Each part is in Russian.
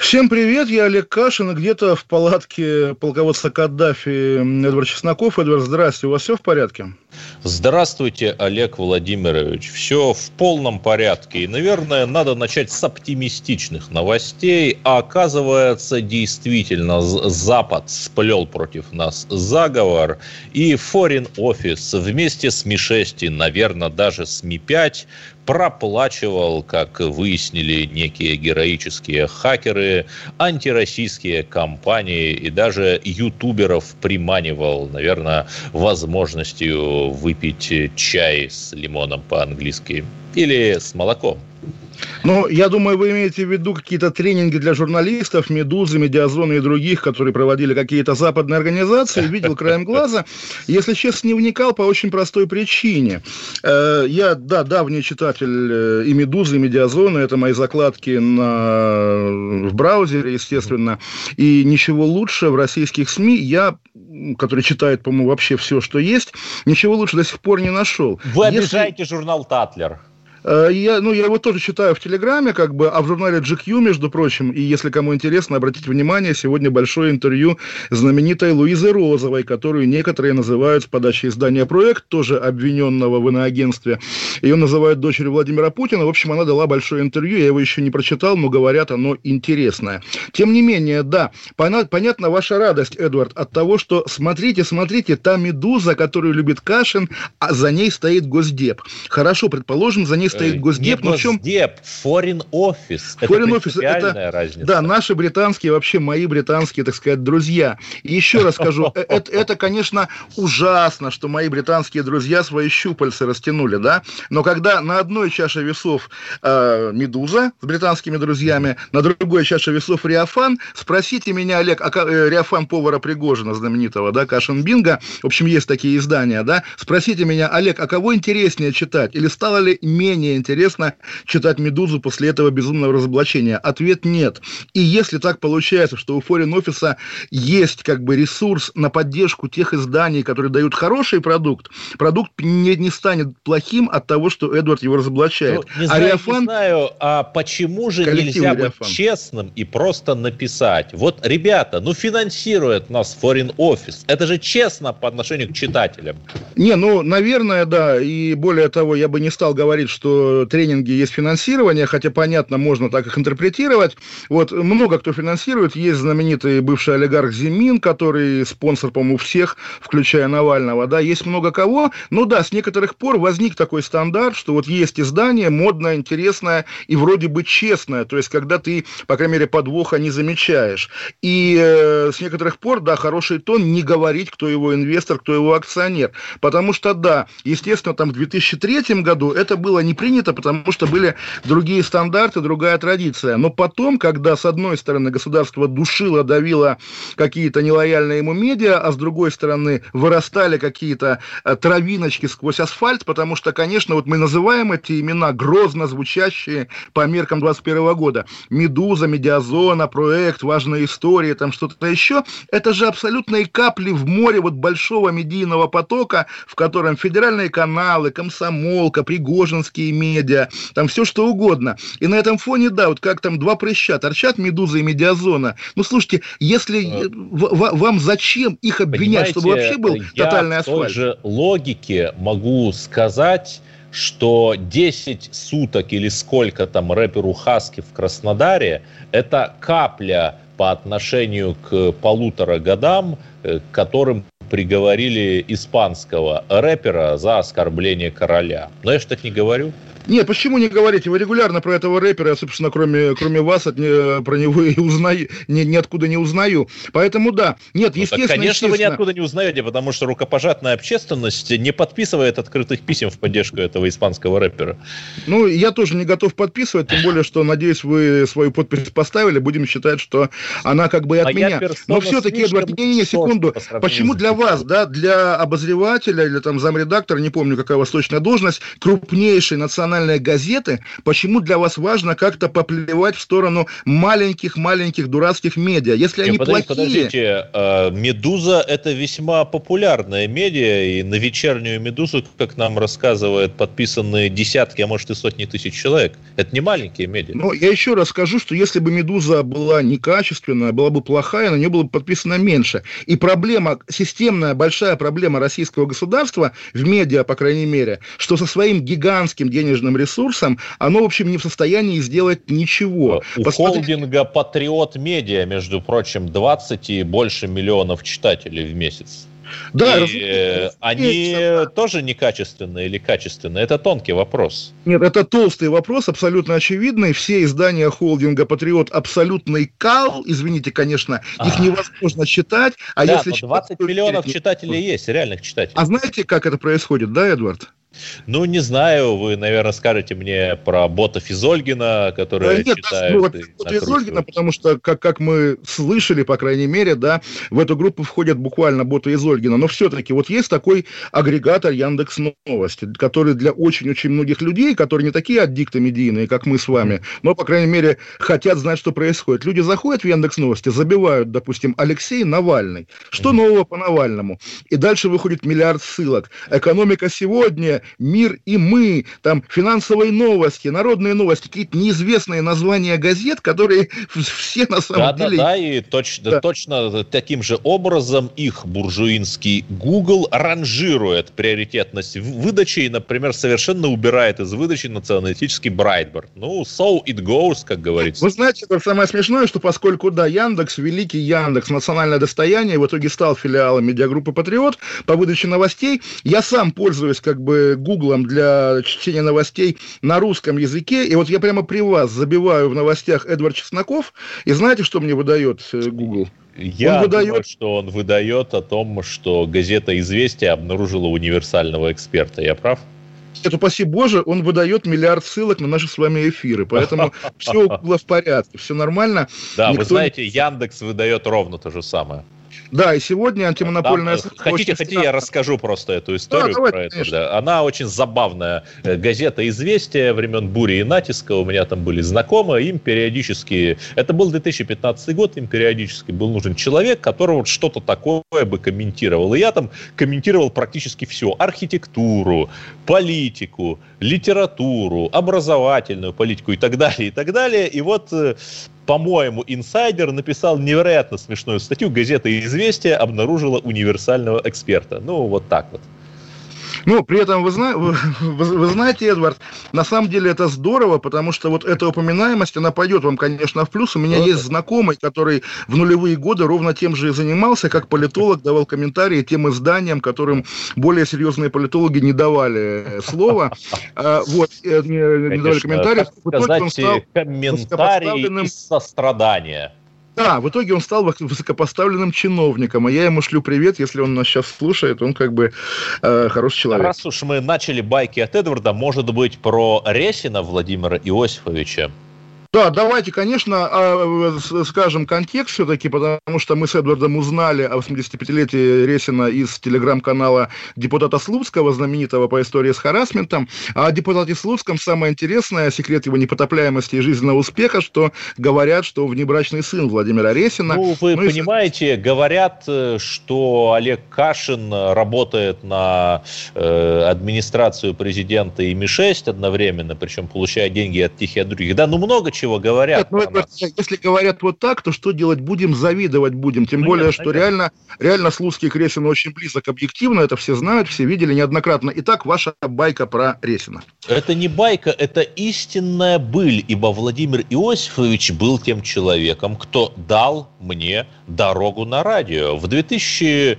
Всем привет, я Олег Кашин, и где-то в палатке полководца Каддафи Эдвард Чесноков. Эдвард, здрасте, у вас все в порядке? Здравствуйте, Олег Владимирович. Все в полном порядке. И, наверное, надо начать с оптимистичных новостей. А оказывается, действительно, Запад сплел против нас заговор. И Foreign Office вместе с Ми-6 и, наверное, даже с Ми-5 проплачивал, как выяснили некие героические хакеры, антироссийские компании и даже ютуберов приманивал, наверное, возможностью выпить чай с лимоном по-английски или с молоком. Ну, я думаю, вы имеете в виду какие-то тренинги для журналистов, Медузы, Медиазоны и других, которые проводили какие-то западные организации. Видел краем глаза. Если честно, не вникал по очень простой причине. Э, я, да, давний читатель э, и Медузы, и Медиазоны. Это мои закладки на... в браузере, естественно. И ничего лучше в российских СМИ я который читает, по-моему, вообще все, что есть, ничего лучше до сих пор не нашел. Вы обижаете Если... журнал «Татлер». Э, я, ну, я его тоже читаю в Телеграме, как бы, а в журнале GQ, между прочим, и если кому интересно, обратите внимание, сегодня большое интервью знаменитой Луизы Розовой, которую некоторые называют с подачи издания «Проект», тоже обвиненного в иноагентстве. Ее называют дочерью Владимира Путина. В общем, она дала большое интервью, я его еще не прочитал, но говорят, оно интересное. Тем не менее, да, понятна ваша радость, Эдвард, от того, что смотрите, смотрите, та медуза, которую любит Кашин, а за ней стоит Госдеп. Хорошо, предположим, за ней стоит э, Госдеп. Не Госдеп, чем... Foreign Office. Foreign это Office, это, разница. Да, наши британские, вообще мои британские, так сказать, друзья. И еще раз скажу, э, это, это, конечно, ужасно, что мои британские друзья свои щупальцы растянули, да, но когда на одной чаше весов э, Медуза с британскими друзьями, на другой чаше весов Риафан, спросите меня, Олег, а, э, Риафан повара Пригожина знаменитого, да, Кашин Бинга, в общем, есть такие издания, да, спросите меня, Олег, а кого интереснее читать, или стало ли менее менее интересно читать «Медузу» после этого безумного разоблачения? Ответ нет. И если так получается, что у Foreign Office есть как бы ресурс на поддержку тех изданий, которые дают хороший продукт, продукт не, не станет плохим от того, что Эдвард его разоблачает. Ну, не, знаю, Ариафан... не знаю, а почему же нельзя Ариафан. быть честным и просто написать? Вот, ребята, ну финансирует нас Foreign Office. Это же честно по отношению к читателям. Не, ну, наверное, да. И более того, я бы не стал говорить, что что тренинги есть финансирование, хотя, понятно, можно так их интерпретировать. Вот, много кто финансирует. Есть знаменитый бывший олигарх Зимин, который спонсор, по-моему, всех, включая Навального, да, есть много кого. Ну да, с некоторых пор возник такой стандарт, что вот есть издание модное, интересное и вроде бы честное, то есть когда ты, по крайней мере, подвоха не замечаешь. И э, с некоторых пор, да, хороший тон не говорить, кто его инвестор, кто его акционер. Потому что, да, естественно, там в 2003 году это было не принято, потому что были другие стандарты, другая традиция. Но потом, когда с одной стороны государство душило, давило какие-то нелояльные ему медиа, а с другой стороны вырастали какие-то э, травиночки сквозь асфальт, потому что, конечно, вот мы называем эти имена грозно звучащие по меркам 21 года. Медуза, Медиазона, проект, важная история, там что-то еще. Это же абсолютные капли в море вот большого медийного потока, в котором федеральные каналы, комсомолка, Пригожинские медиа, там все что угодно. И на этом фоне, да, вот как там два прыща, торчат медуза и медиазона. Ну, слушайте, если в, вам зачем их обвинять, Понимаете, чтобы вообще был тотальный асфальт? Я же логике могу сказать, что 10 суток или сколько там рэперу Хаски в Краснодаре – это капля по отношению к полутора годам, э, которым приговорили испанского рэпера за оскорбление короля. Но я же так не говорю. Нет, почему не говорите? Вы регулярно про этого рэпера, я, собственно, кроме, кроме вас от, не, про него и узнаю, ни, ниоткуда не узнаю. Поэтому да. Нет, ну, естественно, так, конечно, естественно... вы ниоткуда не узнаете, потому что рукопожатная общественность не подписывает открытых писем в поддержку этого испанского рэпера. Ну, я тоже не готов подписывать, тем более, что, надеюсь, вы свою подпись поставили. Будем считать, что она как бы от а меня. Но все-таки, Эдвард, не-не-не, секунду. Почему для вас, да, для обозревателя или там замредактора, не помню, какая у вас точная должность, национальной газеты, почему для вас важно как-то поплевать в сторону маленьких-маленьких дурацких медиа? Если они подождите, плохие... Подождите, э, «Медуза» — это весьма популярная медиа, и на вечернюю «Медузу», как нам рассказывают, подписаны десятки, а может и сотни тысяч человек. Это не маленькие медиа. Ну, я еще раз скажу, что если бы «Медуза» была некачественная, была бы плохая, на нее было бы подписано меньше. И проблема, системная большая проблема российского государства в медиа, по крайней мере, что со своим гигантским денежным ресурсом оно, в общем, не в состоянии сделать ничего. У Посмотрите... холдинга «Патриот Медиа», между прочим, 20 и больше миллионов читателей в месяц. Да, и э, они есть. тоже некачественные или качественные? Это тонкий вопрос. Нет, это толстый вопрос, абсолютно очевидный. Все издания холдинга «Патриот» абсолютный кал. Извините, конечно, их а. невозможно читать. А да, если 20 читать, миллионов читателей есть, реальных читателей. А знаете, как это происходит, да, Эдвард? Ну, не знаю, вы, наверное, скажете мне про бота Физольгина, который да, нет, читает ну, вот, бота Физольгина, потому что, как, как мы слышали, по крайней мере, да, в эту группу входят буквально боты Изольгина, но все-таки вот есть такой агрегатор Яндекс Новости, который для очень-очень многих людей, которые не такие аддикты медийные, как мы с вами, но, по крайней мере, хотят знать, что происходит. Люди заходят в Яндекс Новости, забивают, допустим, Алексей Навальный. Что нового по Навальному? И дальше выходит миллиард ссылок. Экономика сегодня, «Мир и мы», там финансовые новости, народные новости, какие-то неизвестные названия газет, которые все на самом да, деле... Да, да, и точно, да. точно таким же образом их буржуинский Google ранжирует приоритетность выдачи и, например, совершенно убирает из выдачи националистический Брайтберт. Ну, so it goes, как говорится. Вы знаете, это самое смешное, что поскольку, да, Яндекс, великий Яндекс, национальное достояние, в итоге стал филиалом медиагруппы «Патриот» по выдаче новостей, я сам пользуюсь как бы гуглом для чтения новостей на русском языке, и вот я прямо при вас забиваю в новостях Эдвард Чесноков, и знаете, что мне выдает э, Google? Я он выдает... думаю, что он выдает о том, что газета «Известия» обнаружила универсального эксперта. Я прав? это, упаси Боже, он выдает миллиард ссылок на наши с вами эфиры. Поэтому все было в порядке, все нормально. Да, вы знаете, Яндекс выдает ровно то же самое. Да, и сегодня антимонопольная... Да, хотите, хотите, я расскажу просто эту историю да, давайте, про это. Да. Она очень забавная. Э, газета «Известия» времен бури и натиска. У меня там были знакомые. Им периодически... Это был 2015 год. Им периодически был нужен человек, который вот что-то такое бы комментировал. И я там комментировал практически все. Архитектуру, политику, литературу, образовательную политику и так далее, и так далее. И вот э, по-моему, инсайдер написал невероятно смешную статью. Газета «Известия» обнаружила универсального эксперта. Ну, вот так вот. Ну, при этом, вы, зна... вы, вы знаете, Эдвард, на самом деле это здорово, потому что вот эта упоминаемость, она пойдет вам, конечно, в плюс. У меня вот. есть знакомый, который в нулевые годы ровно тем же и занимался, как политолог, давал комментарии тем изданиям, которым более серьезные политологи не давали слова. А, вот, э, не, не давали комментариев. Стал комментарии из сострадания. Да, в итоге он стал высокопоставленным чиновником, а я ему шлю привет, если он нас сейчас слушает, он как бы э, хороший человек. Раз уж мы начали байки от Эдварда, может быть, про Ресина Владимира Иосифовича? Да, давайте, конечно, а, скажем контекст все-таки, потому что мы с Эдвардом узнали о 85-летии Ресина из телеграм-канала депутата Слуцкого, знаменитого по истории с харасментом. А о депутате Слуцком самое интересное, секрет его непотопляемости и жизненного успеха, что говорят, что внебрачный сын Владимира Ресина. Ну, вы ну, понимаете, и... говорят, э, что Олег Кашин работает на э, администрацию президента и Ми-6 одновременно, причем получая деньги от тех и от других. Да, ну много чего говорят. Нет, ну, если говорят вот так, то что делать будем? Завидовать будем. Тем ну, более, нет, что реально, реально Слуцкий к Ресину очень близок объективно. Это все знают, все видели неоднократно. Итак, ваша байка про Ресина. Это не байка, это истинная быль, ибо Владимир Иосифович был тем человеком, кто дал мне дорогу на радио. В 2010,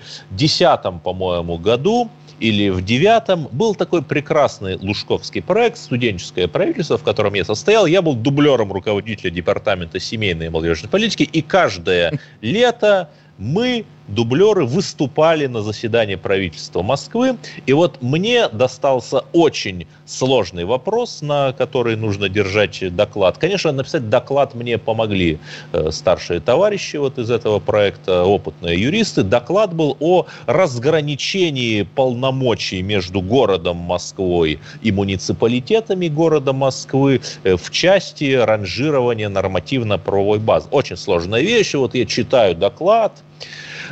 по-моему, году или в девятом был такой прекрасный лужковский проект «Студенческое правительство», в котором я состоял. Я был дублером руководителя департамента семейной и молодежной политики, и каждое лето мы, дублеры, выступали на заседании правительства Москвы. И вот мне достался очень сложный вопрос, на который нужно держать доклад. Конечно, написать доклад мне помогли э, старшие товарищи вот из этого проекта, опытные юристы. Доклад был о разграничении полномочий между городом Москвой и муниципалитетами города Москвы э, в части ранжирования нормативно-правовой базы. Очень сложная вещь. Вот я читаю доклад,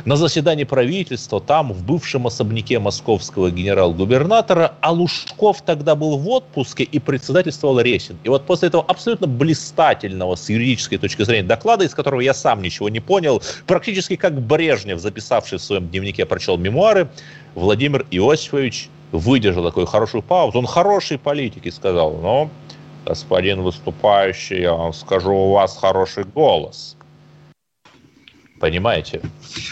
на заседании правительства, там, в бывшем особняке московского генерал-губернатора, а Лужков тогда был в отпуске и председательствовал Ресин. И вот после этого абсолютно блистательного с юридической точки зрения доклада, из которого я сам ничего не понял, практически как Брежнев, записавший в своем дневнике, прочел мемуары, Владимир Иосифович выдержал такую хорошую паузу. Он хороший политик и сказал, ну, господин выступающий, я вам скажу, у вас хороший голос – Понимаете?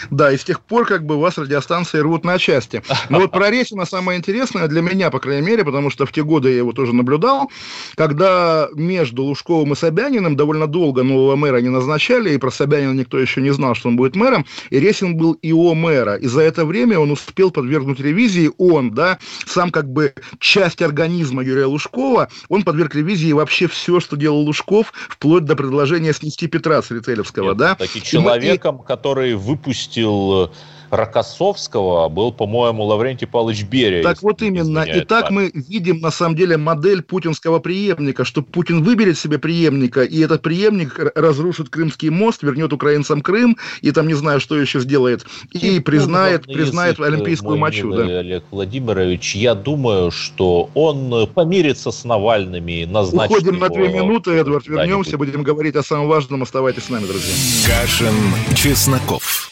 Да, и с тех пор как бы вас радиостанции рвут на части. Но вот про Ресина самое интересное для меня, по крайней мере, потому что в те годы я его тоже наблюдал, когда между Лужковым и Собяниным довольно долго нового мэра не назначали, и про Собянина никто еще не знал, что он будет мэром, и Ресин был ИО мэра. И за это время он успел подвергнуть ревизии, он, да, сам как бы часть организма Юрия Лужкова, он подверг ревизии вообще все, что делал Лужков, вплоть до предложения снести Петра Царицелевского, да. Таки человеком, который выпустил э, Рокоссовского был, по-моему, Лаврентий Павлович Берия. Так вот именно. И так память. мы видим, на самом деле, модель путинского преемника, что Путин выберет себе преемника, и этот преемник разрушит Крымский мост, вернет украинцам Крым, и там не знаю, что еще сделает, и ну, признает, признает олимпийскую мочу. Да. Олег Владимирович, я думаю, что он помирится с Навальными, назначит Уходим на две минуты, Эдвард, вернемся, будем говорить о самом важном. Оставайтесь с нами, друзья. Кашин, Чесноков.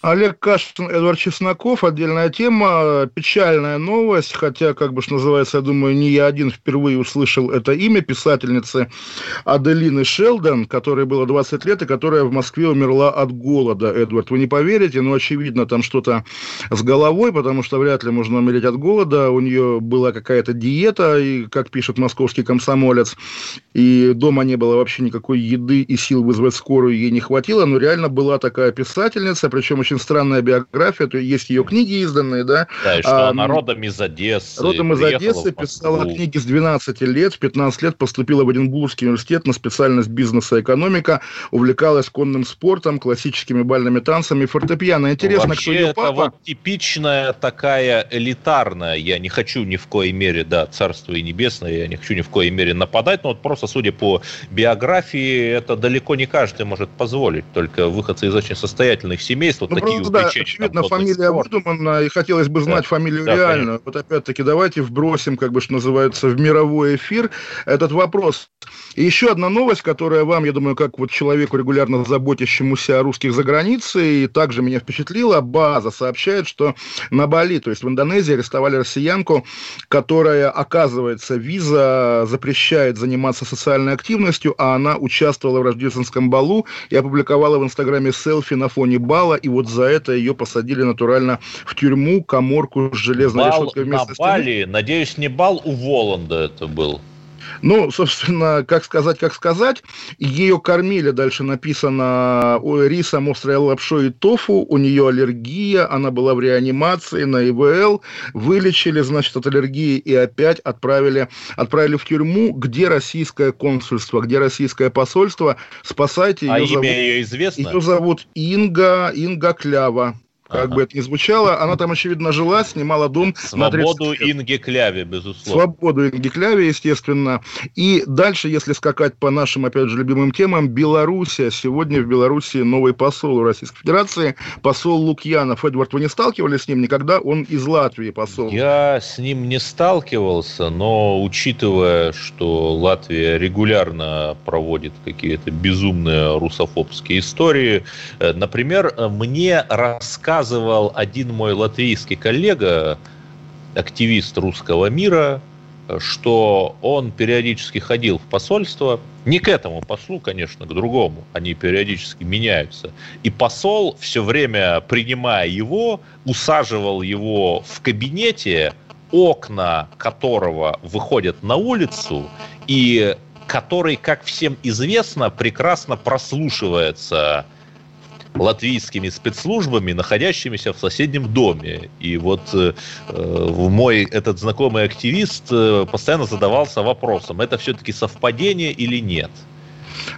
Олег Кашин, Эдвард Чесноков. Отдельная тема. Печальная новость, хотя, как бы что называется, я думаю, не я один впервые услышал это имя писательницы Аделины Шелдон, которой было 20 лет и которая в Москве умерла от голода. Эдвард, вы не поверите, но очевидно там что-то с головой, потому что вряд ли можно умереть от голода. У нее была какая-то диета, и, как пишет московский комсомолец, и дома не было вообще никакой еды и сил вызвать скорую ей не хватило, но реально была такая писательница, причем очень странная биография, то есть ее книги изданные, да. Да, и что а, она родом из Одессы. Родом из Одессы, писала книги с 12 лет, в 15 лет поступила в Эдинбургский университет на специальность бизнеса и экономика, увлекалась конным спортом, классическими бальными танцами, фортепиано. Интересно, Вообще, кто ее папа? это вот типичная такая элитарная, я не хочу ни в коей мере, да, царство и небесное, я не хочу ни в коей мере нападать, но вот просто судя по биографии, это далеко не каждый может позволить, только выходцы из очень состоятельных семейств, вот ну, такие просто, да, очевидно, фамилия выдумана, и хотелось бы знать да, фамилию да, реальную. Конечно. Вот опять-таки давайте вбросим, как бы, что называется, в мировой эфир этот вопрос. И еще одна новость, которая вам, я думаю, как вот человеку, регулярно заботящемуся о русских за границей, и также меня впечатлила, база сообщает, что на Бали, то есть в Индонезии, арестовали россиянку, которая, оказывается, виза запрещает заниматься социальной активностью, а она участвовала в рождественском балу и опубликовала в Инстаграме селфи на фоне бала, и вот за это ее посадили натурально в тюрьму, коморку с железной бал решеткой вместо на Бали, надеюсь, не бал у Воланда это был. Ну, собственно, как сказать, как сказать, ее кормили, дальше написано, рисом, острой лапшой и тофу, у нее аллергия, она была в реанимации на ИВЛ, вылечили, значит, от аллергии и опять отправили, отправили в тюрьму, где российское консульство, где российское посольство, спасайте ее. А зовут, имя ее известно? Ее зовут Инга, Инга Клява. Как ага. бы это ни звучало. Она там, очевидно, жила, снимала дом Свободу на 30 лет. Инги Кляве, безусловно. Свободу Инги Кляве, естественно. И дальше, если скакать по нашим, опять же, любимым темам, Белоруссия. Сегодня в Белоруссии новый посол Российской Федерации, посол Лукьянов. Эдвард, вы не сталкивались с ним никогда? Он из Латвии посол. Я с ним не сталкивался, но учитывая, что Латвия регулярно проводит какие-то безумные русофобские истории, э, например, мне рассказывал один мой латвийский коллега, активист русского мира, что он периодически ходил в посольство, не к этому послу, конечно, к другому, они периодически меняются. И посол все время, принимая его, усаживал его в кабинете, окна которого выходят на улицу, и который, как всем известно, прекрасно прослушивается латвийскими спецслужбами, находящимися в соседнем доме. И вот э, мой этот знакомый активист э, постоянно задавался вопросом, это все-таки совпадение или нет.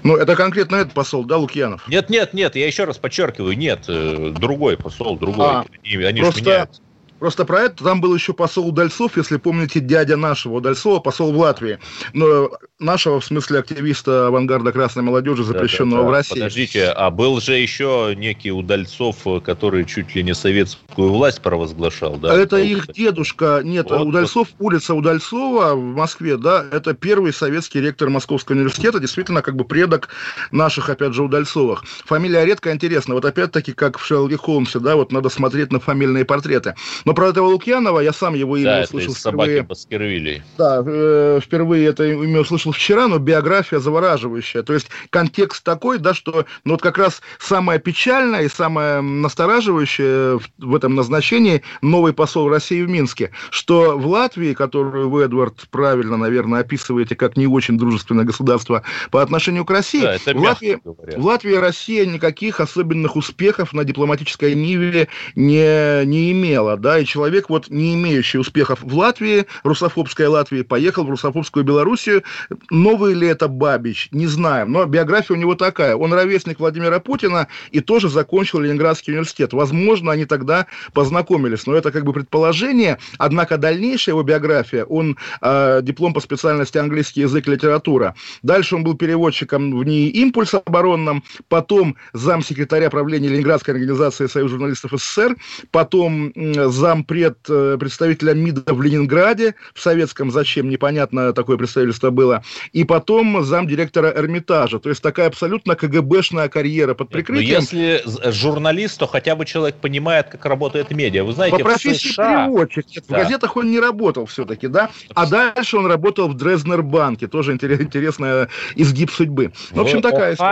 Ну, это конкретно этот посол, да, Лукьянов? Нет, нет, нет, я еще раз подчеркиваю, нет, э, другой посол, другой. А, они, они просто, меняются. Просто про это там был еще посол Удальцов, если помните, дядя нашего Удальцова, посол в Латвии. Но нашего, в смысле, активиста авангарда красной молодежи, запрещенного да, да, да. в России. Подождите, а был же еще некий Удальцов, который чуть ли не советскую власть провозглашал, да? Это вот. их дедушка. Нет, вот, Удальцов, вот. улица Удальцова в Москве, да, это первый советский ректор Московского университета, действительно, как бы предок наших, опять же, Удальцовых. Фамилия редко интересна. Вот опять-таки, как в Шерлоке Холмсе, да, вот надо смотреть на фамильные портреты. Но про этого Лукьянова я сам его имя да, услышал это впервые. Баскервилей. Да, э, впервые это имя услышал вчера, но биография завораживающая. То есть контекст такой, да, что ну, вот как раз самое печальное и самое настораживающее в, в этом назначении новый посол России в Минске, что в Латвии, которую вы, Эдвард, правильно, наверное, описываете как не очень дружественное государство по отношению к России, да, в, Латвии, в Латвии Россия никаких особенных успехов на дипломатической ниве не, не имела, да, и человек, вот не имеющий успехов в Латвии, русофобская Латвия, поехал в русофобскую Белоруссию. Новый ли это Бабич, не знаем, но биография у него такая. Он ровесник Владимира Путина и тоже закончил Ленинградский университет. Возможно, они тогда познакомились, но это как бы предположение. Однако дальнейшая его биография, он э, диплом по специальности английский язык и литература. Дальше он был переводчиком в НИИ «Импульс» оборонном, потом замсекретаря правления Ленинградской организации Союз журналистов СССР, потом зам зампред э, представителя МИДа в Ленинграде, в советском зачем, непонятно такое представительство было, и потом замдиректора Эрмитажа. То есть такая абсолютно КГБшная карьера под прикрытием. Но если журналист, то хотя бы человек понимает, как работает медиа. Вы знаете, По профессии США... переводчик. Да. В газетах он не работал все-таки, да? А дальше он работал в Дрезнер-банке. Тоже интересная изгиб судьбы. В общем, такая история.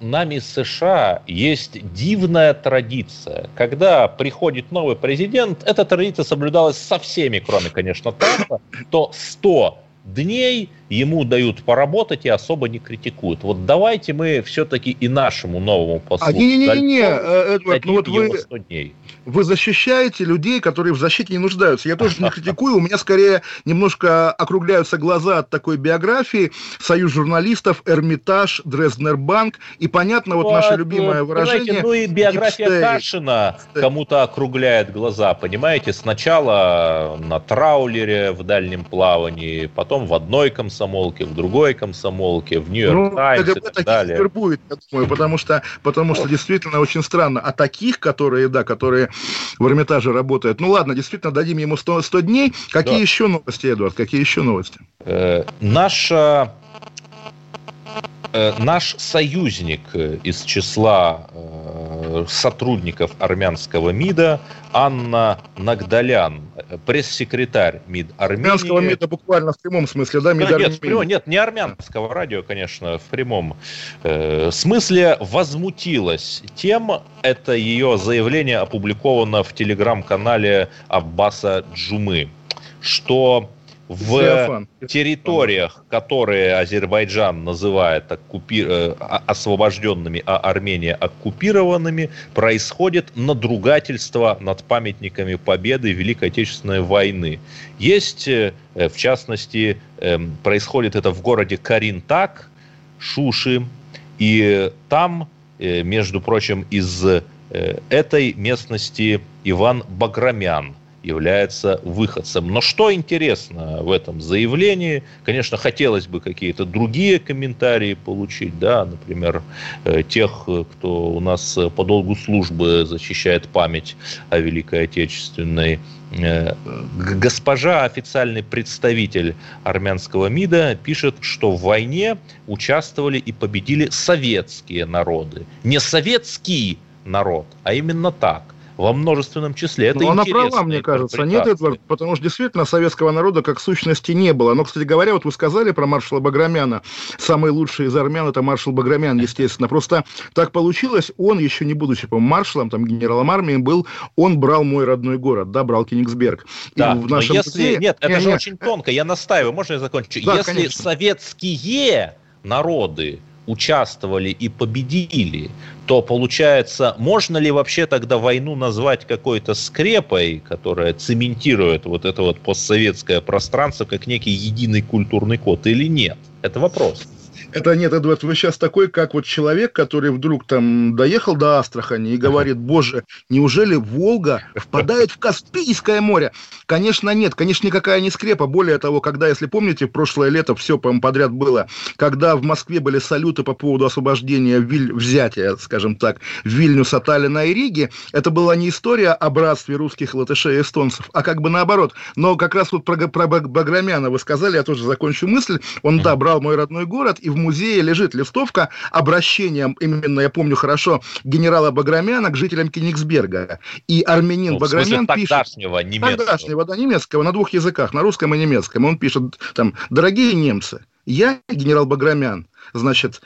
нами США есть дивная традиция. Когда приходит новый президент, президент, эта традиция соблюдалась со всеми, кроме, конечно, Трампа, то 100 дней ему дают поработать и особо не критикуют. Вот давайте мы все-таки и нашему новому послу... А, не-не-не, э, Эдвард, ну вот вы... 100 дней вы защищаете людей, которые в защите не нуждаются. Я тоже не критикую, у меня скорее немножко округляются глаза от такой биографии. Союз журналистов, Эрмитаж, Дрезднербанк. И понятно, вот, вот наше любимое выражение... Ну и биография Кашина кому-то округляет глаза, понимаете? Сначала на траулере в дальнем плавании, потом в одной комсомолке, в другой комсомолке, в Нью-Йорк ну, Таймс и так далее. будет, я думаю, потому что, потому что действительно очень странно. А таких, которые, да, которые в Эрмитаже работает. Ну ладно, действительно, дадим ему 100, 100 дней. Какие да. еще новости, Эдуард? Какие еще новости? Э, наша наш союзник из числа э, сотрудников армянского МИДа Анна Нагдалян, пресс-секретарь МИД Армении. Армянского МИДа буквально в прямом смысле, да? МИД да, нет, прямом, нет, не армянского радио, конечно, в прямом э, смысле возмутилась тем, это ее заявление опубликовано в телеграм-канале Аббаса Джумы, что в Феофан. территориях, которые Азербайджан называет оккупи... Э, освобожденными, а Армения оккупированными, происходит надругательство над памятниками победы Великой Отечественной войны. Есть, э, в частности, эм, происходит это в городе Каринтак, Шуши, и там, э, между прочим, из э, этой местности Иван Баграмян является выходцем. Но что интересно в этом заявлении, конечно, хотелось бы какие-то другие комментарии получить, да, например, э, тех, кто у нас по долгу службы защищает память о Великой Отечественной Э, госпожа, официальный представитель армянского МИДа, пишет, что в войне участвовали и победили советские народы. Не советский народ, а именно так во множественном числе. Это Но она права, мне кажется. Нет, Эдвард, потому что действительно советского народа как сущности не было. Но, кстати говоря, вот вы сказали про маршала Баграмяна. Самый лучший из армян – это маршал Баграмян, естественно. Просто так получилось, он, еще не будучи, по маршалом, там, генералом армии был, он брал мой родной город, да, брал Кенигсберг. Да, в нашем но если... Музее... Нет, это не, же не... очень тонко, я настаиваю, можно я закончу? Да, если конечно. советские народы участвовали и победили, то получается, можно ли вообще тогда войну назвать какой-то скрепой, которая цементирует вот это вот постсоветское пространство как некий единый культурный код или нет? Это вопрос. Это нет, Эдвард, вы сейчас такой, как вот человек, который вдруг там доехал до Астрахани и говорит, боже, неужели Волга впадает в Каспийское море? Конечно, нет, конечно, никакая не скрепа. Более того, когда, если помните, прошлое лето все, по подряд было, когда в Москве были салюты по поводу освобождения Виль... взятия, скажем так, Вильнюса, Таллина и Риги, это была не история о братстве русских латышей и эстонцев, а как бы наоборот. Но как раз вот про, про Баграмяна вы сказали, я тоже закончу мысль. Он, да, брал мой родной город, и в музее лежит листовка обращением, именно я помню хорошо, генерала Баграмяна к жителям Кенигсберга. И армянин ну, Баграмян пишет... тогдашнего немецкого. Тогдашнего, да, немецкого, на двух языках, на русском и немецком. Он пишет там, дорогие немцы, я, генерал Баграмян, значит,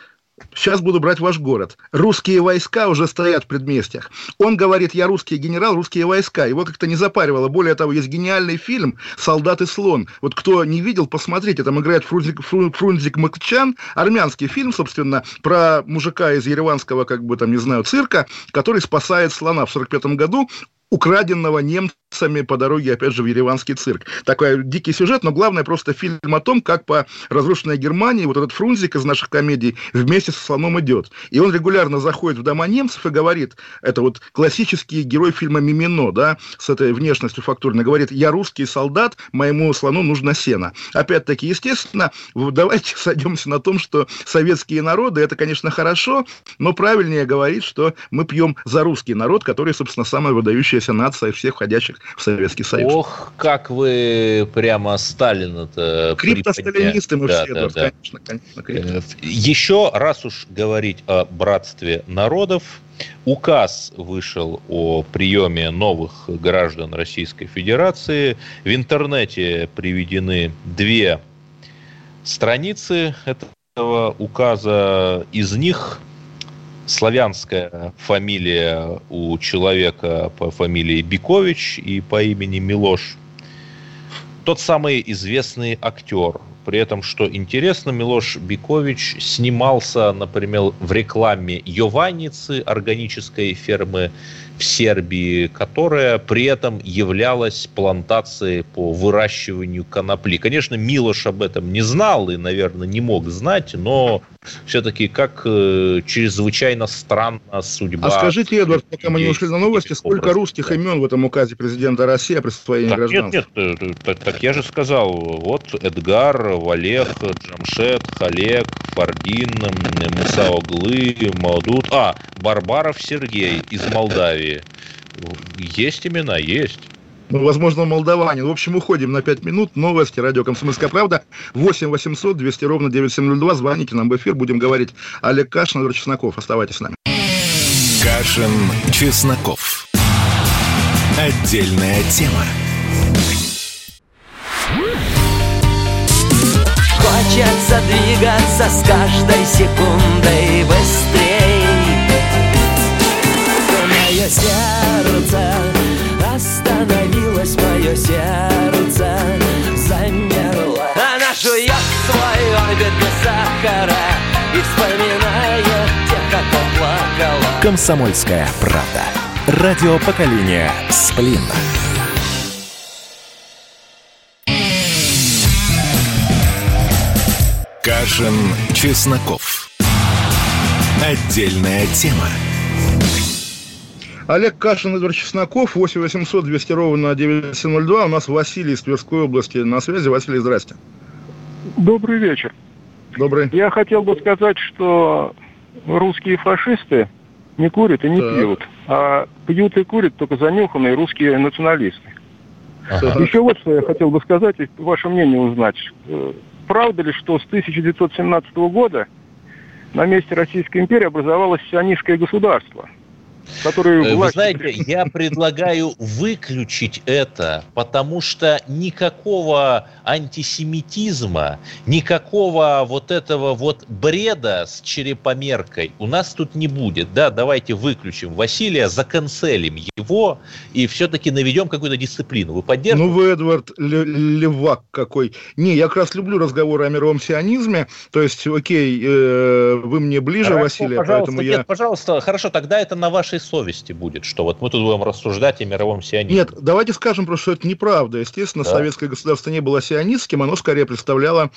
Сейчас буду брать ваш город. Русские войска уже стоят в предместьях. Он говорит, я русский генерал, русские войска. Его как-то не запаривало. Более того, есть гениальный фильм «Солдат и слон». Вот кто не видел, посмотрите. Там играет Фрунзик, Фрунзик Макчан. Армянский фильм, собственно, про мужика из ереванского, как бы там, не знаю, цирка, который спасает слона в 45 году украденного немцами по дороге, опять же, в Ереванский цирк. Такой дикий сюжет, но главное просто фильм о том, как по разрушенной Германии вот этот Фрунзик из наших комедий вместе со слоном идет. И он регулярно заходит в дома немцев и говорит, это вот классический герой фильма «Мимино», да, с этой внешностью фактурной, говорит, я русский солдат, моему слону нужно сено. Опять-таки, естественно, давайте сойдемся на том, что советские народы, это, конечно, хорошо, но правильнее говорить, что мы пьем за русский народ, который, собственно, самая выдающая выдающаяся нация всех входящих в Советский Союз. Ох, как вы прямо Сталина-то Криптосталинисты мы да, все, да, да. конечно, конечно. Крипто. Э, еще раз уж говорить о братстве народов, Указ вышел о приеме новых граждан Российской Федерации. В интернете приведены две страницы этого указа. Из них славянская фамилия у человека по фамилии Бикович и по имени Милош. Тот самый известный актер. При этом, что интересно, Милош Бикович снимался, например, в рекламе Йованницы, органической фермы в Сербии, которая при этом являлась плантацией по выращиванию конопли. Конечно, Милош об этом не знал и, наверное, не мог знать, но все-таки как э, чрезвычайно странна судьба. А скажите, Эдвард, пока мы не ушли на новости, сколько образ, русских да. имен в этом указе президента России о присвоении так, гражданства? Нет, нет, э, так, так я же сказал, вот Эдгар, Валех, Джамшет, Халек, Фардин, Мусаоглы, Маудут, а, Барбаров Сергей из Молдавии. Есть имена, есть. Ну, возможно, молдаванин. В общем, уходим на 5 минут. Новости. Радио «Комсомольская правда». 8 800 200 ровно 9702. Звоните нам в эфир. Будем говорить. Олег Кашин, Андрей Чесноков. Оставайтесь с нами. Кашин, Чесноков. Отдельная тема. Хочется двигаться с каждой секундой быстрей Мое сердце остановилось, мое сердце замерло Она жует свой орбит без сахара И вспоминает тех, кто плакала Комсомольская правда. Радио поколения Сплин. Кашин, Чесноков. Отдельная тема. Олег Кашин, Эдвард Чесноков, 8 800 200 ровно 9702. У нас Василий из Тверской области на связи. Василий, здрасте. Добрый вечер. Добрый. Я хотел бы сказать, что русские фашисты не курят и не Так. пьют, а пьют и курят только занюханные русские националисты. Ага. Еще вот что я хотел бы сказать и ваше мнение узнать. Э, Правда ли, что с 1917 года на месте Российской империи образовалось сионистское государство, которое Э, Вы знаете, я предлагаю выключить это, потому что никакого антисемитизма, никакого вот этого вот бреда с черепомеркой у нас тут не будет. Да, давайте выключим Василия, заканцелим его и все-таки наведем какую-то дисциплину. Вы поддерживаете? Ну, вы, Эдвард, ле- левак какой. Не, я как раз люблю разговоры о мировом сионизме. То есть, окей, э, вы мне ближе, Хорошо, Василий, пожалуйста, поэтому нет, я... пожалуйста, хорошо, тогда это на вашей совести будет, что вот мы тут будем рассуждать о мировом сионизме. Нет, давайте скажем просто, что это неправда. Естественно, Да. советское государство не было сионистским, оно скорее представляло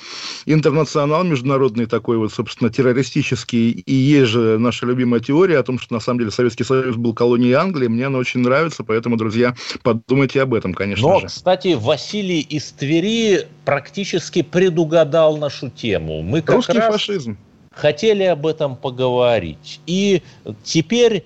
интернационал международный такой вот, собственно, террористический. И есть же наша любимая теория о том, что на самом деле Советский Союз был колонией Англии. Мне она очень нравится, поэтому, друзья, подумайте об этом, конечно Но, же. кстати, Василий из Твери практически предугадал нашу тему. Мы как Русский раз фашизм. хотели об этом поговорить. И теперь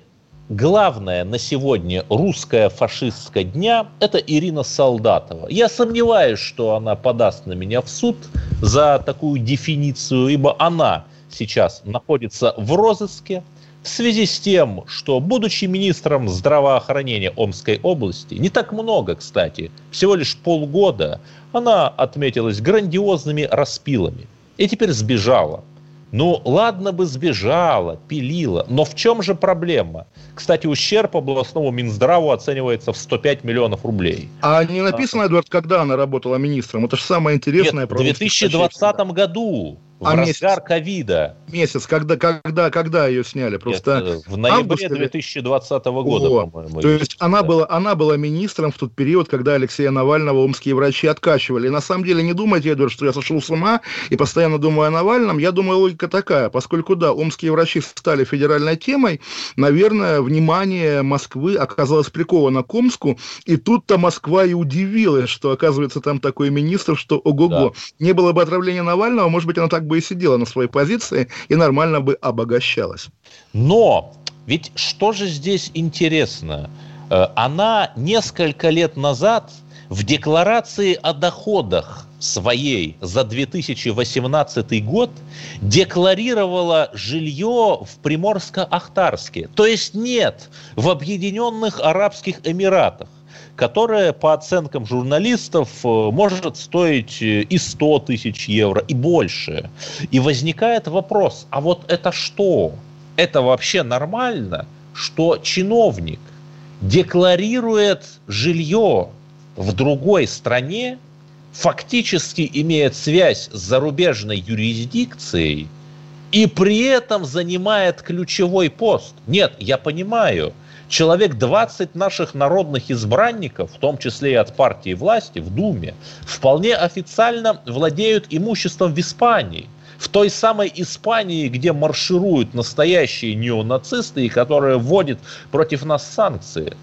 главное на сегодня русская фашистская дня – это Ирина Солдатова. Я сомневаюсь, что она подаст на меня в суд за такую дефиницию, ибо она сейчас находится в розыске в связи с тем, что, будучи министром здравоохранения Омской области, не так много, кстати, всего лишь полгода, она отметилась грандиозными распилами и теперь сбежала. Ну, ладно бы сбежала, пилила, но в чем же проблема? Кстати, ущерб областному Минздраву оценивается в 105 миллионов рублей. А не написано, Эдвард, когда она работала министром? Это же самое интересное. Нет, в русских 2020 году, в А разгар месяц? ковида, Месяц, когда, когда, когда ее сняли? Просто... это в ноябре август или- 2020 года, О, по-моему. То есть она Да. была, она была министром в тот период, когда Алексея Навального омские врачи откачивали. И на самом деле не думайте, Эдвард, что я сошел с ума и постоянно думаю о Навальном. Я думаю, логика такая. Поскольку, да, омские врачи стали федеральной темой, наверное, внимание Москвы оказалось приковано к Омску. И тут-то Москва и удивилась, что, оказывается, там такой министр, что ого-го. Не было бы отравления Навального, может быть, она так бы и сидела на своей позиции и нормально бы обогащалась. Но ведь что же здесь интересно? Э, Она несколько лет назад в декларации о доходах своей за 2018 год декларировала жилье в Приморско-Ахтарске. То есть нет, в Объединенных Арабских Эмиратах которое, по оценкам журналистов, э, может стоить э, и 100 тысяч евро, и больше. И возникает вопрос, а вот это что? Это вообще нормально, что чиновник декларирует жилье в другой стране, фактически имеет связь с зарубежной юрисдикцией и при этом занимает ключевой пост. Нет, я понимаю, человек 20 наших народных избранников, в том числе и от партии власти в Думе, вполне официально владеют имуществом в Испании. В той самой Испании, где маршируют настоящие неонацисты и которые вводят против нас санкции.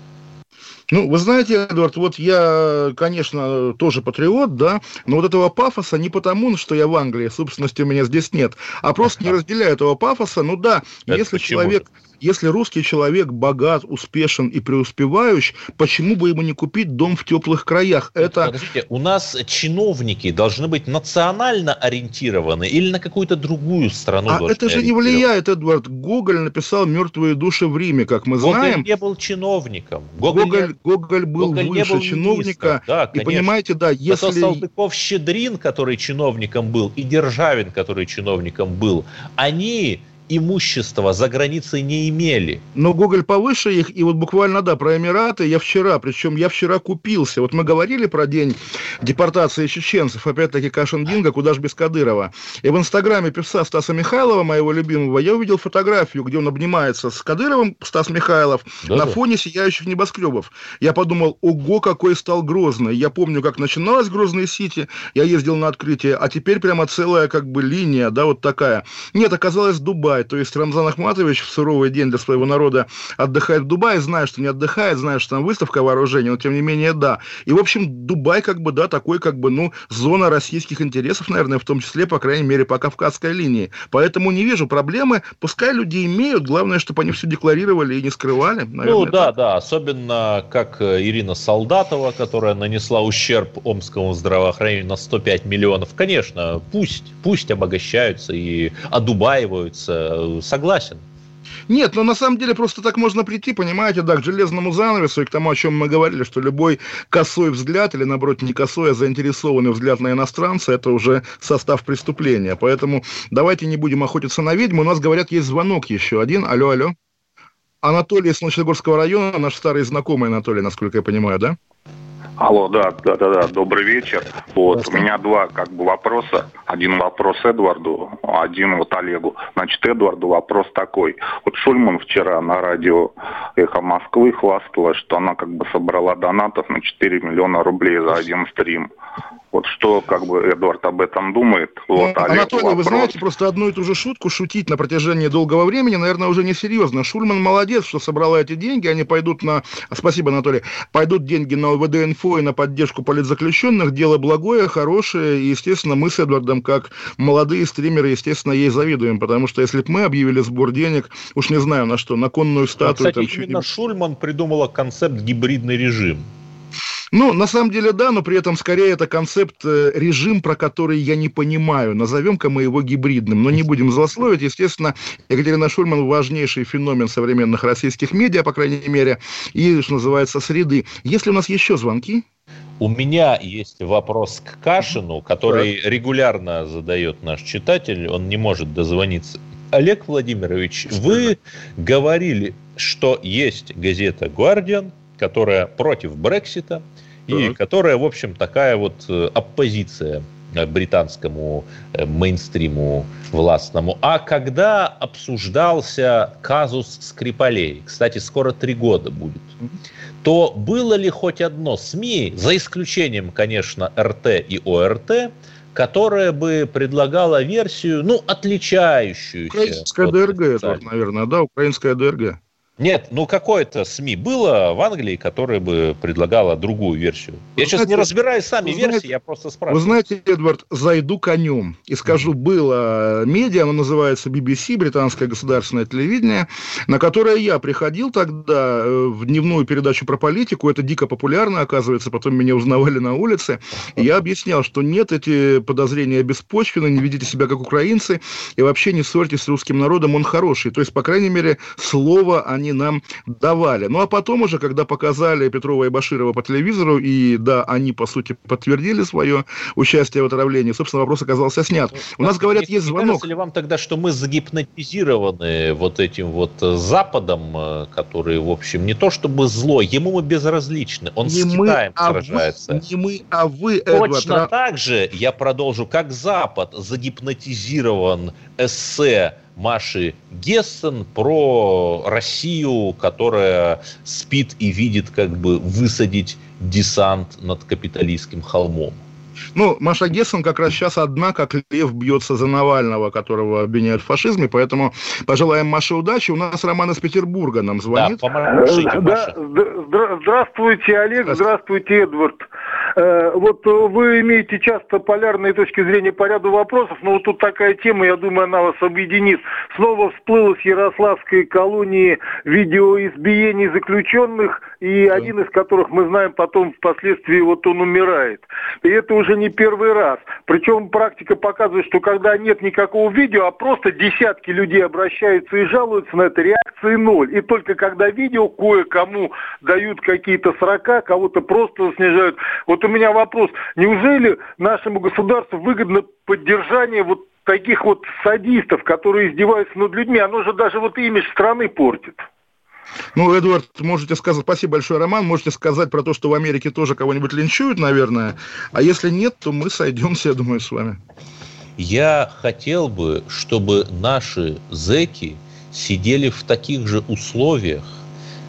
Ну, вы знаете, Эдвард, вот я, конечно, тоже патриот, да, но вот этого пафоса не потому, что я в Англии, собственности у меня здесь нет, а просто не разделяю этого пафоса. Ну да, Это если человек, если русский человек богат, успешен и преуспевающий, почему бы ему не купить дом в теплых краях? Это Подождите, у нас чиновники должны быть национально ориентированы или на какую-то другую страну а это же не влияет, Эдвард. Гоголь написал «Мертвые души в Риме», как мы Гоголь знаем. не был чиновником. Гоголь, Гоголь, Гоголь был Гоголь выше был чиновника. Да, и конечно. понимаете, да, Зато если... Салтыков-Щедрин, который чиновником был, и Державин, который чиновником был, они имущества за границей не имели. Но Гоголь повыше их, и вот буквально, да, про Эмираты я вчера, причем я вчера купился. Вот мы говорили про день депортации чеченцев, опять-таки Кашин-Динго, куда ж без Кадырова. И в инстаграме певца Стаса Михайлова, моего любимого, я увидел фотографию, где он обнимается с Кадыровым, Стас Михайлов, Да-да. на фоне сияющих небоскребов. Я подумал, ого, какой стал Грозный. Я помню, как начиналась Грозный Сити, я ездил на открытие, а теперь прямо целая как бы линия, да, вот такая. Нет, оказалось Дубай, Дубай. То есть Рамзан Ахматович в суровый день для своего народа отдыхает в Дубае, знает, что не отдыхает, знает, что там выставка вооружений, но тем не менее, да. И, в общем, Дубай как бы, да, такой как бы, ну, зона российских интересов, наверное, в том числе, по крайней мере, по Кавказской линии. Поэтому не вижу проблемы. Пускай люди имеют, главное, чтобы они все декларировали и не скрывали. Наверное, ну, да, так. да, особенно как э, Ирина Солдатова, которая нанесла ущерб омскому здравоохранению на 105 миллионов. Конечно, пусть, пусть обогащаются и одубаиваются. Согласен. Нет, но на самом деле просто так можно прийти, понимаете, да, к железному занавесу и к тому, о чем мы говорили, что любой косой взгляд или, наоборот, не косой, а заинтересованный взгляд на иностранца – это уже состав преступления. Поэтому давайте не будем охотиться на ведьму. У нас, говорят, есть звонок еще один. Алло, алло. Анатолий из Солнечногорского района, наш старый знакомый Анатолий, насколько я понимаю, да? Алло, да, да, да, да, добрый вечер. Вот, у меня два как бы вопроса. Один вопрос Эдварду, один вот Олегу. Значит, Эдварду вопрос такой. Вот Шульман вчера на радио «Эхо Москвы» хвасталась, что она как бы собрала донатов на 4 миллиона рублей за один стрим. Вот что, как бы, Эдвард об этом думает? Вот, ну, Анатолий, вопрос. вы знаете, просто одну и ту же шутку шутить на протяжении долгого времени, наверное, уже не серьезно. Шульман молодец, что собрала эти деньги, они пойдут на... Спасибо, Анатолий. Пойдут деньги на ОВД-инфо и на поддержку политзаключенных. Дело благое, хорошее, и, естественно, мы с Эдвардом, как молодые стримеры, естественно, ей завидуем, потому что если бы мы объявили сбор денег, уж не знаю на что, на конную статую... Ну, кстати, там, именно Шульман придумала концепт гибридный режим. Ну, на самом деле, да, но при этом скорее это концепт, э, режим, про который я не понимаю. Назовем-ка мы его гибридным, но не будем злословить. Естественно, Екатерина Шульман важнейший феномен современных российских медиа, по крайней мере, и, что называется, среды. Если у нас еще звонки? У меня есть вопрос к Кашину, который да. регулярно задает наш читатель, он не может дозвониться. Олег Владимирович, вы говорили, что есть газета «Гвардиан», которая против Брексита, и которая, в общем, такая вот э, оппозиция э, британскому э, мейнстриму властному. А когда обсуждался казус Скрипалей, кстати, скоро три года будет, то было ли хоть одно СМИ, за исключением, конечно, РТ и ОРТ, которое бы предлагало версию, ну, отличающуюся. Украинская ДРГ, это, наверное, да, украинская ДРГ. Нет, ну какое-то СМИ было в Англии, которое бы предлагало другую версию. Вы я знаете, сейчас не разбираюсь сами версии, знаете, я просто спрашиваю. Вы знаете, Эдвард, зайду конем и скажу, было медиа, оно называется BBC, британское государственное телевидение, на которое я приходил тогда э, в дневную передачу про политику, это дико популярно, оказывается, потом меня узнавали на улице, и я объяснял, что нет, эти подозрения беспочвены, не ведите себя как украинцы, и вообще не ссорьтесь с русским народом, он хороший. То есть, по крайней мере, слово они они нам давали. Ну, а потом уже, когда показали Петрова и Баширова по телевизору, и да, они, по сути, подтвердили свое участие в отравлении, собственно, вопрос оказался снят. У нас, говорят, есть звонок. Не кажется ли вам тогда, что мы загипнотизированы вот этим вот Западом, э, который, в общем, не то чтобы злой, ему мы безразличны, он не с мы, Китаем а сражается. Вы, не мы, а вы, Эдвард. Точно так же, я продолжу, как Запад загипнотизирован эссе Маши Гессен про Россию, которая спит и видит, как бы высадить десант над капиталистским холмом. Ну, Маша Гессен как раз сейчас одна, как лев бьется за Навального, которого обвиняют в фашизме, поэтому пожелаем Маше удачи. У нас Роман из Петербурга нам звонит. Да, помогите, да, здравствуйте, Олег, здравствуйте, Эдвард. Э, вот э, вы имеете часто полярные точки зрения по ряду вопросов, но вот тут такая тема, я думаю, она вас объединит. Снова всплыло с Ярославской колонии видео избиений заключенных, и один из которых мы знаем потом впоследствии вот он умирает. И это уже не первый раз. Причем практика показывает, что когда нет никакого видео, а просто десятки людей обращаются и жалуются на это, реакции ноль. И только когда видео кое-кому дают какие-то срока, кого-то просто снижают. Вот у меня вопрос. Неужели нашему государству выгодно поддержание вот таких вот садистов, которые издеваются над людьми? Оно же даже вот имидж страны портит. Ну, Эдуард, можете сказать, спасибо большое, Роман, можете сказать про то, что в Америке тоже кого-нибудь линчуют, наверное, а если нет, то мы сойдемся, я думаю, с вами. Я хотел бы, чтобы наши зеки сидели в таких же условиях,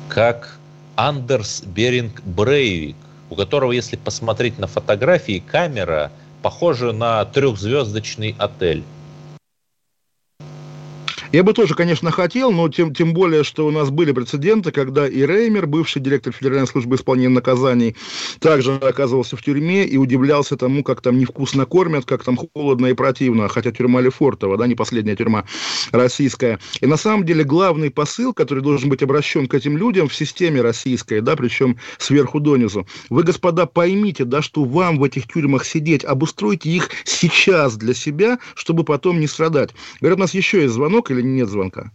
как Андерс Беринг Брейвик, у которого, если посмотреть на фотографии, камера похожа на трехзвездочный отель. Я бы тоже, конечно, хотел, но тем, тем более, что у нас были прецеденты, когда и Реймер, бывший директор Федеральной службы исполнения наказаний, также оказывался в тюрьме и удивлялся тому, как там невкусно кормят, как там холодно и противно, хотя тюрьма Лефортова, да, не последняя тюрьма российская. И на самом деле главный посыл, который должен быть обращен к этим людям в системе российской, да, причем сверху донизу. Вы, господа, поймите, да, что вам в этих тюрьмах сидеть, обустройте их сейчас для себя, чтобы потом не страдать. Говорят, у нас еще есть звонок или нет звонка?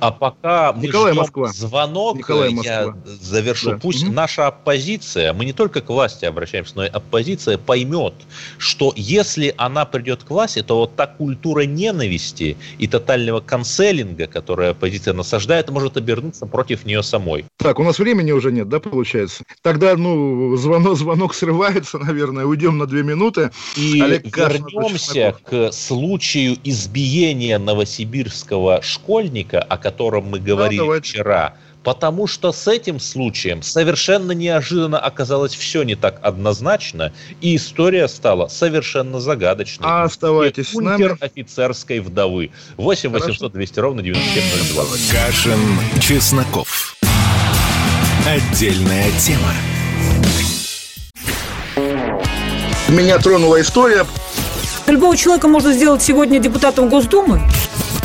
А пока мы Николай ждем Москва. звонок, Николай я Москва. завершу. Да. Пусть Мгм. наша оппозиция, мы не только к власти обращаемся, но и оппозиция поймет, что если она придет к власти, то вот та культура ненависти и тотального канцелинга, которую оппозиция насаждает, может обернуться против нее самой. Так, у нас времени уже нет, да, получается? Тогда, ну, звонок, звонок срывается, наверное, уйдем на две минуты. И Олег вернемся к случаю избиения новосибирского школьника, о котором мы говорили давайте. вчера. Потому что с этим случаем совершенно неожиданно оказалось все не так однозначно, и история стала совершенно загадочной. А оставайтесь с нами. офицерской вдовы. 8 800 200 ровно 9702. Кашин, Чесноков. Отдельная тема. Меня тронула история. Любого человека можно сделать сегодня депутатом Госдумы.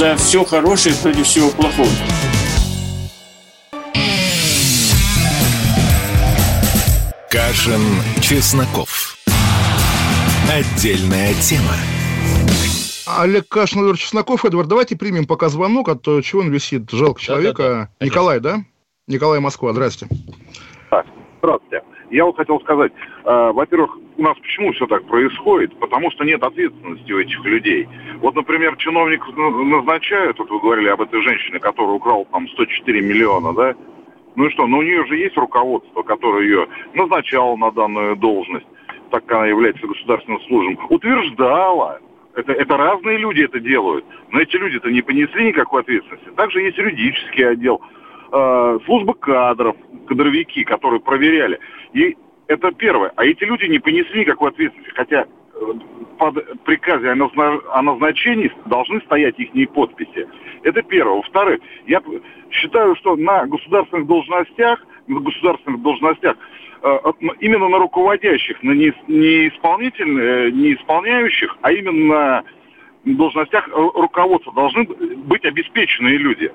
За все хорошее против всего плохого. Кашин, Чесноков. Отдельная тема. Олег Кашин, Эдвард Чесноков. Эдвард, давайте примем пока звонок, а то чего он висит? Жалко человека. да, Николай, да? Николай Москва, здрасте. Так, здравствуйте. Я вот хотел сказать, э, во-первых, у нас почему все так происходит? Потому что нет ответственности у этих людей. Вот, например, чиновник назначают, вот вы говорили об этой женщине, которая украла там 104 миллиона, да? Ну и что, ну у нее же есть руководство, которое ее назначало на данную должность, так как она является государственным службом, утверждала. Это, это разные люди это делают, но эти люди-то не понесли никакой ответственности. Также есть юридический отдел, э, служба кадров, кадровики, которые проверяли. И это первое. А эти люди не понесли никакой ответственности, хотя э, под приказе о, назна- о назначении должны стоять их подписи. Это первое. Во-вторых, я считаю, что на государственных должностях, на государственных должностях э, именно на руководящих, на не, исполнительных, э, не исполняющих, а именно на должностях ру- руководства должны быть обеспеченные люди.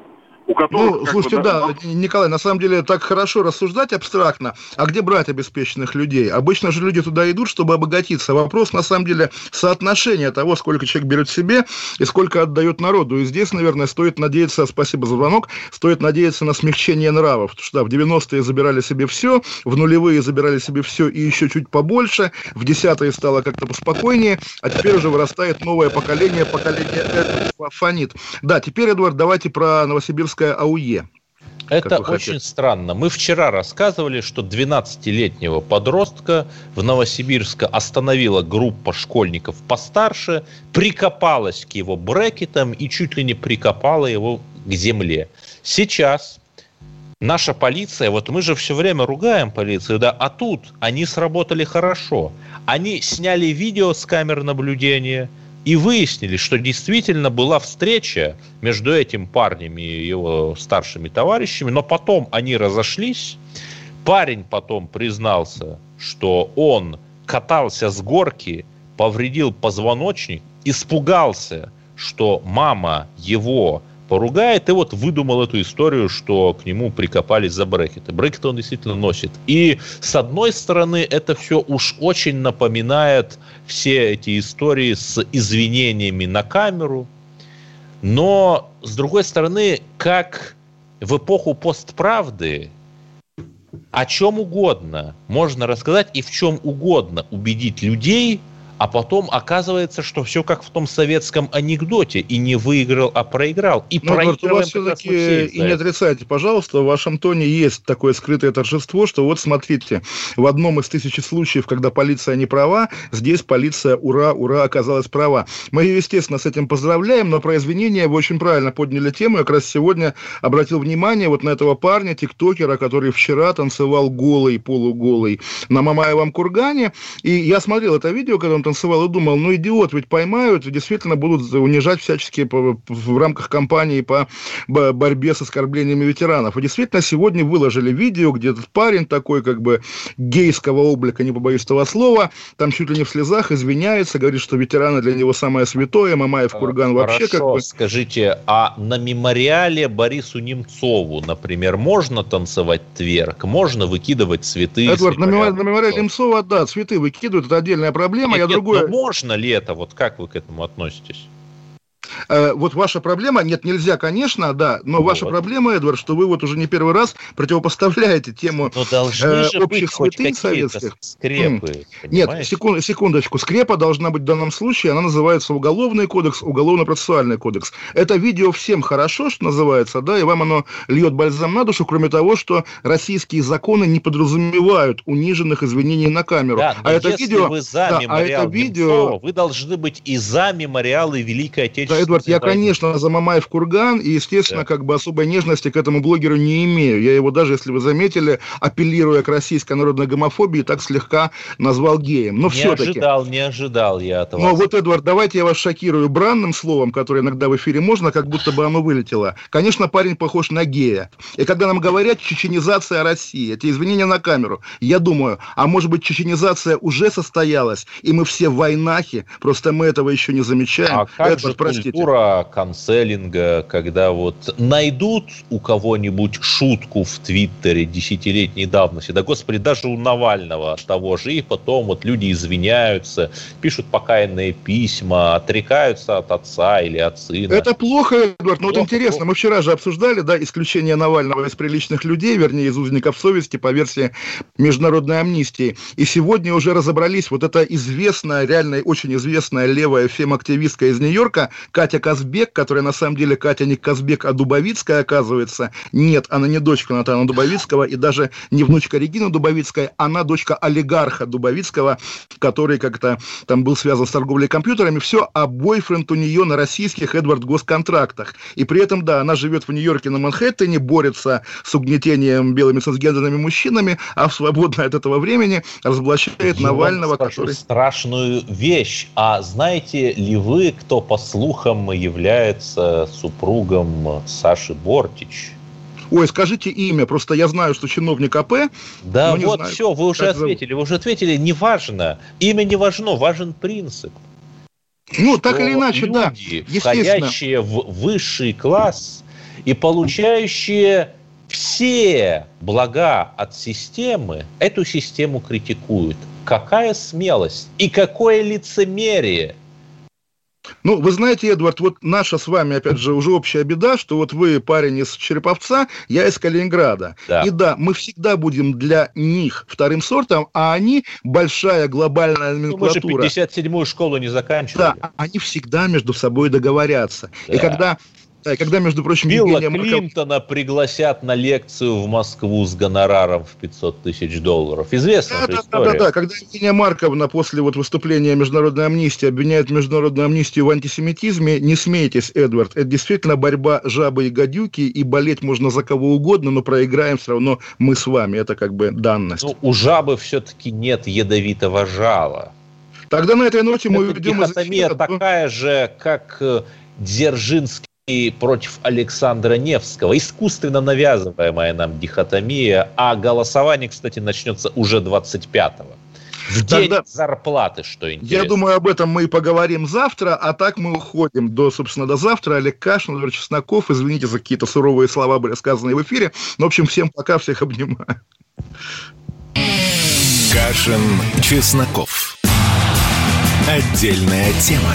У которых, Ну, как бы, слушайте, да, Николай, на самом деле так хорошо рассуждать абстрактно. А где брать обеспеченных людей? Обычно же люди туда идут, чтобы обогатиться. Вопрос, на самом деле, соотношения того, сколько человек берет себе и сколько отдает народу. И здесь, наверное, стоит надеяться, спасибо за звонок, стоит надеяться на смягчение нравов. Потому что да, в 90-е забирали себе все, в нулевые забирали себе все и еще чуть побольше, в десятые стало как-то поспокойнее, а теперь уже вырастает новое поколение, поколение это фонит. Да, теперь, Эдуард, давайте про Новосибирское АУЕ. Это очень хотели. странно. Мы вчера рассказывали, что 12-летнего подростка в Новосибирске остановила группа школьников постарше, прикопалась к его брекетам и чуть ли не прикопала его к земле. Сейчас наша полиция, вот мы же все время ругаем полицию, да, а тут они сработали хорошо. Они сняли видео с камер наблюдения и выяснили, что действительно была встреча между этим парнем и его старшими товарищами, но потом они разошлись. Парень потом признался, что он катался с горки, повредил позвоночник, испугался, что мама его поругает, и вот выдумал эту историю, что к нему прикопались за брекеты. Брекеты он действительно носит. И с одной стороны, это все уж очень напоминает все эти истории с извинениями на камеру, но с другой стороны, как в эпоху постправды, о чем угодно можно рассказать и в чем угодно убедить людей, А потом оказывается, что все как в том советском анекдоте. И не выиграл, а проиграл. И ну, проигрываем вот у вас все-таки и не отрицайте, пожалуйста, в вашем тоне есть такое скрытое торжество, что вот смотрите, в одном из тысячи случаев, когда полиция не права, здесь полиция, ура, ура, оказалась права. Мы ее, естественно, с этим поздравляем, но про извинения вы очень правильно подняли тему. Я как раз сегодня обратил внимание вот на этого парня, тиктокера, который вчера танцевал голый, полуголый на Мамаевом кургане. И я смотрел это видео, когда он танцевал, и думал, ну, идиот, ведь поймают, действительно будут унижать всячески по, в рамках кампании по борьбе с оскорблениями ветеранов. И действительно, сегодня выложили видео, где этот парень такой, как бы, гейского облика, не побоюсь этого слова, там чуть ли не в слезах извиняется, говорит, что ветераны для него самое святое, Мамаев курган вообще Хорошо, как бы... скажите, а на мемориале Борису Немцову, например, можно танцевать тверк, можно выкидывать цветы? Эдвард, на, мемориале, на мемориале Немцова, да, цветы выкидывают, это отдельная проблема, нет, я нет, другое... Но можно ли это? Вот как вы к этому относитесь? Э, вот ваша проблема, нет, нельзя, конечно, да, но вот. ваша проблема, Эдвард, что вы вот уже не первый раз противопоставляете тему должны э, общих святынь советских. Скрепы, Нет, секунд, секундочку, скрепа должна быть в данном случае, она называется Уголовный кодекс, Уголовно-процессуальный кодекс. Это видео всем хорошо, что называется, да, и вам оно льет бальзам на душу, кроме того, что российские законы не подразумевают униженных извинений на камеру. Да, а это видео, вы за да, а это видео, Немцова, вы должны быть и за мемориалы Великой Отечественной Эдвард, я, конечно, за Мамаев курган, и, естественно, Да. как бы особой нежности к этому блогеру не имею. Я его даже, если вы заметили, апеллируя к российской народной гомофобии, так слегка назвал геем. Но не все-таки... ожидал, не ожидал я вас. Но вот, Эдвард, давайте я вас шокирую бранным словом, которое иногда в эфире можно, как будто бы оно вылетело. Конечно, парень похож на гея. И когда нам говорят чеченизация России, эти извинения на камеру, я думаю, а может быть чеченизация уже состоялась, и мы все в войнахе, просто мы этого еще не замечаем. А как Эдвард, же простите. Культура канцелинга, когда вот найдут у кого-нибудь шутку в Твиттере десятилетней давности, да господи, даже у Навального того же, и потом вот люди извиняются, пишут покаянные письма, отрекаются от отца или от сына. Это плохо, Эдвард. Но вот интересно, плохо. мы вчера же обсуждали, да, исключение Навального из приличных людей, вернее, из узников совести по версии международной амнистии. И сегодня уже разобрались, вот эта известная, реально очень известная левая фем-активистка из Нью-Йорка, Катя Казбек, которая на самом деле Катя не Казбек, а Дубовицкая, оказывается. Нет, она не дочка Натана Дубовицкого и даже не внучка Регины Дубовицкой, она дочка олигарха Дубовицкого, который как-то там был связан с торговлей компьютерами. Все, а бойфренд у нее на российских Эдвард госконтрактах. И при этом, да, она живет в Нью-Йорке на Манхэттене, борется с угнетением белыми трансгендерными мужчинами, а в свободное от этого времени разоблачает Я Навального, который... страшную вещь. А знаете ли вы, кто по слухам является супругом Саши Бортич? Ой, скажите имя, просто я знаю, что чиновник АП, Да, не вот знаю, все, вы уже как зовут. ответили, вы уже ответили, неважно, имя не важно, важен принцип. Ну, так или иначе, да, люди, естественно. входящие в высший класс и получающие все блага от системы, эту систему критикуют. Какая смелость и какое лицемерие! Ну, вы знаете, Эдвард, вот наша с вами, опять же, уже общая беда, что вот вы парень из Череповца, я из Калининграда. Да. И да, мы всегда будем для них вторым сортом, а они большая глобальная Ну, мы же номенклатура. 57-ю школу не заканчивали. Да, они всегда между собой договорятся. И Да. когда, да, и когда, между прочим, Билла Евгения Марков- Клинтона пригласят на лекцию в Москву с гонораром в 500 тысяч долларов. Известная Да, да, история. да, да. Когда Евгения Марковна после вот выступления Международной амнистии обвиняет Международную амнистию в антисемитизме, не смейтесь, Эдвард, это действительно борьба жабы и гадюки, и болеть можно за кого угодно, но проиграем все равно мы с вами, это как бы данность. Ну, у жабы все-таки нет ядовитого жала. Тогда на этой ноте мы Это уйдем из такая же, как э, Дзержинский против Александра Невского. Искусственно навязываемая нам дихотомия. А голосование, кстати, начнется уже 25-го. В день Тогда- зарплаты, что интересно. Я думаю, об этом мы и поговорим завтра, а так мы уходим до, собственно, до завтра. Олег Кашин, Владимир Чесноков. Извините за какие-то суровые слова были сказаны в эфире. Но, в общем, всем пока, всех обнимаю. Кашин, Чесноков. Отдельная тема.